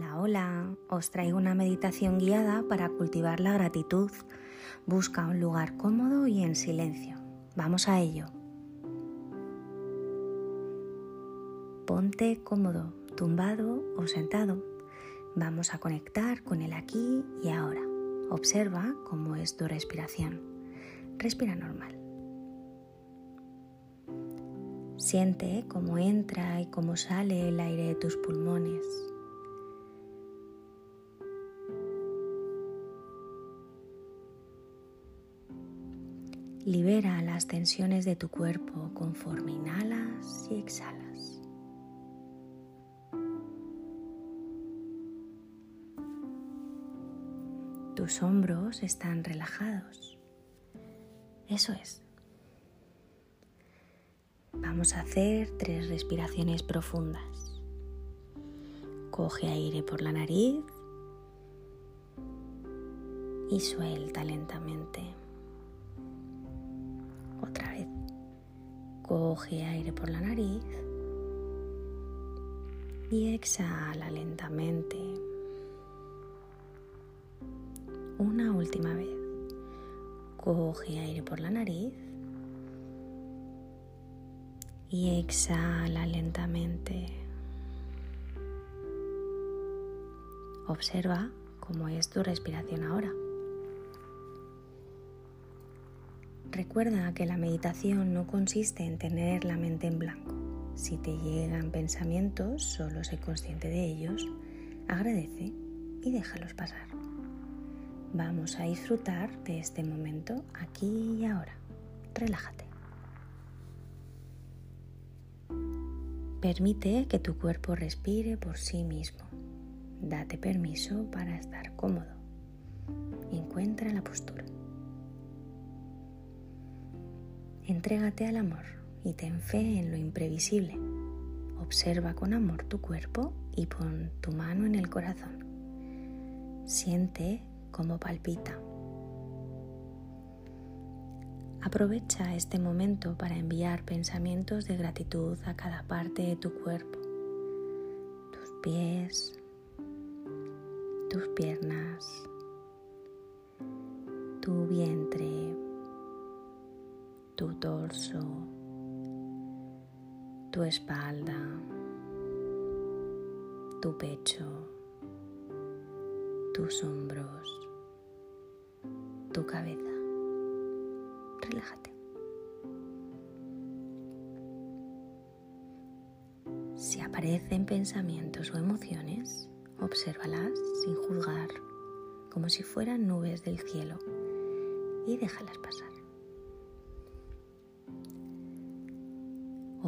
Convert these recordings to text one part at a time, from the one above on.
Hola, hola. Os traigo una meditación guiada para cultivar la gratitud. Busca un lugar cómodo y en silencio. Vamos a ello. Ponte cómodo, tumbado o sentado. Vamos a conectar con el aquí y ahora. Observa cómo es tu respiración. Respira normal. Siente cómo entra y cómo sale el aire de tus pulmones. Libera las tensiones de tu cuerpo conforme inhalas y exhalas. Tus hombros están relajados. Eso es. Vamos a hacer tres respiraciones profundas. Coge aire por la nariz y suelta lentamente. Coge aire por la nariz y exhala lentamente. Una última vez. Coge aire por la nariz y exhala lentamente. Observa cómo es tu respiración ahora. Recuerda que la meditación no consiste en tener la mente en blanco. Si te llegan pensamientos, solo sé consciente de ellos, agradece y déjalos pasar. Vamos a disfrutar de este momento aquí y ahora. Relájate. Permite que tu cuerpo respire por sí mismo. Date permiso para estar cómodo. Encuentra la postura. Entrégate al amor y ten fe en lo imprevisible. Observa con amor tu cuerpo y pon tu mano en el corazón. Siente cómo palpita. Aprovecha este momento para enviar pensamientos de gratitud a cada parte de tu cuerpo, tus pies, tus piernas, tu vientre, tu torso, tu espalda, tu pecho, tus hombros, tu cabeza relájate. Si aparecen pensamientos o emociones, obsérvalas sin juzgar, como si fueran nubes del cielo, y déjalas pasar.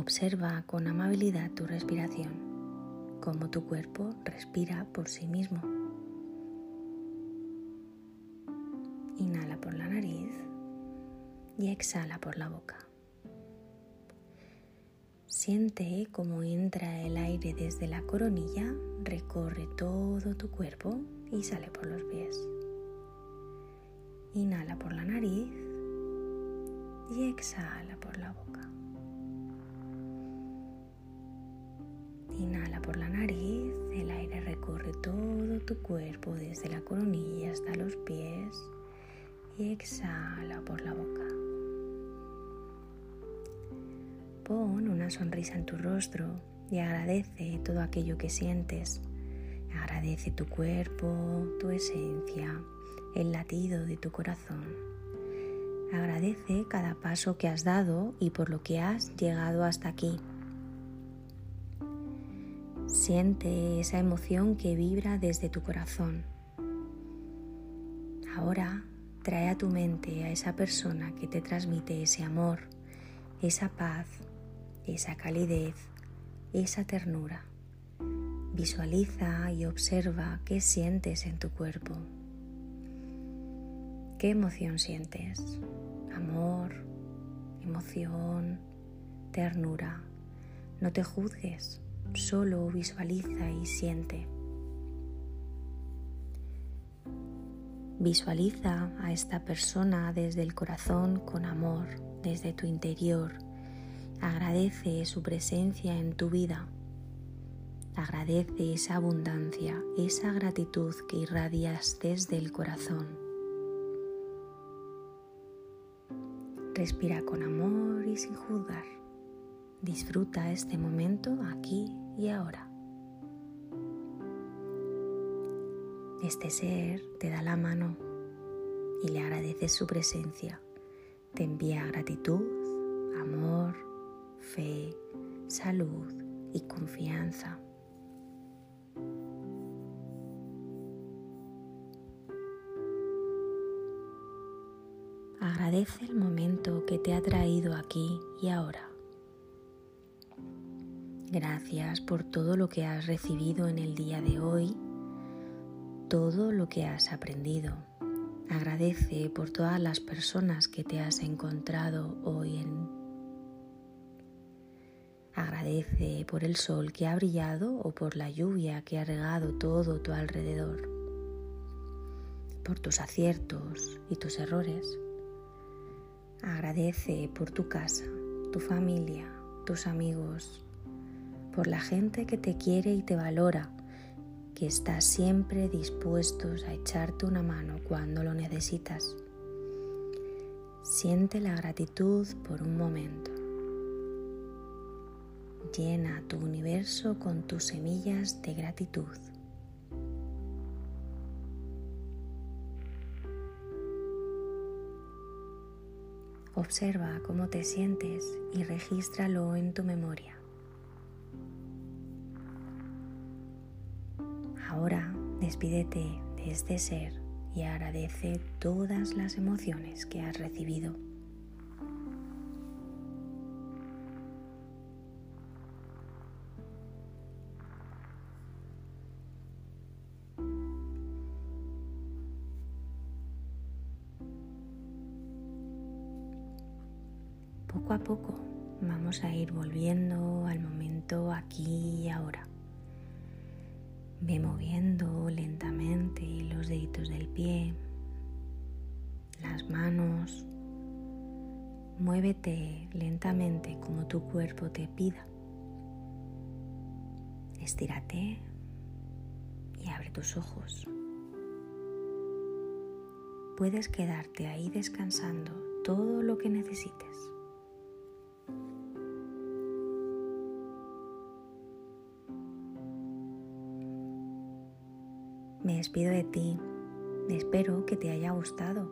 Observa con amabilidad tu respiración, como tu cuerpo respira por sí mismo. Inhala por la nariz y exhala por la boca. Siente cómo entra el aire desde la coronilla, recorre todo tu cuerpo y sale por los pies. Inhala por la nariz y exhala por la boca. Recorre todo tu cuerpo desde la coronilla hasta los pies y exhala por la boca. Pon una sonrisa en tu rostro y agradece todo aquello que sientes. Agradece tu cuerpo, tu esencia, el latido de tu corazón. Agradece cada paso que has dado y por lo que has llegado hasta aquí. Siente esa emoción que vibra desde tu corazón. Ahora trae a tu mente a esa persona que te transmite ese amor, esa paz, esa calidez, esa ternura. Visualiza y observa qué sientes en tu cuerpo. ¿Qué emoción sientes? Amor, emoción, ternura. No te juzgues, solo visualiza y siente. Visualiza a esta persona desde el corazón con amor, desde tu interior Agradece su presencia en tu vida. Agradece esa abundancia, esa gratitud que irradias desde el corazón. Respira con amor y sin juzgar. Disfruta este momento aquí y ahora. Este ser te da la mano y le agradeces su presencia. Te envía gratitud, amor, fe, salud y confianza. Agradece el momento que te ha traído aquí y ahora. Gracias por todo lo que has recibido en el día de hoy, todo lo que has aprendido. Agradece por todas las personas que te has encontrado hoy en... Agradece por el sol que ha brillado o por la lluvia que ha regado todo tu alrededor, por tus aciertos y tus errores. Agradece por tu casa, tu familia, tus amigos, por la gente que te quiere y te valora que estás siempre dispuestos a echarte una mano cuando lo necesitas. Siente la gratitud por un momento. Llena tu universo con tus semillas de gratitud. Observa cómo te sientes y regístralo en tu memoria. Ahora despídete de este ser y agradece todas las emociones que has recibido. Poco a poco vamos a ir volviendo al momento aquí y ahora. Ve moviendo lentamente los deditos del pie, las manos. Muévete lentamente como tu cuerpo te pida. Estírate y abre tus ojos. Puedes quedarte ahí descansando todo lo que necesites. Me despido de ti. Espero que te haya gustado.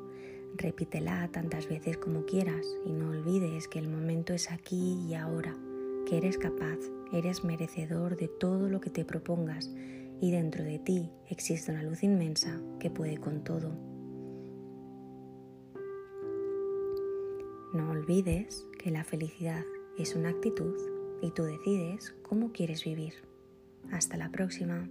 Repítela tantas veces como quieras y no olvides que el momento es aquí y ahora, que eres capaz, eres merecedor de todo lo que te propongas y dentro de ti existe una luz inmensa que puede con todo. No olvides que la felicidad es una actitud y tú decides cómo quieres vivir. Hasta la próxima.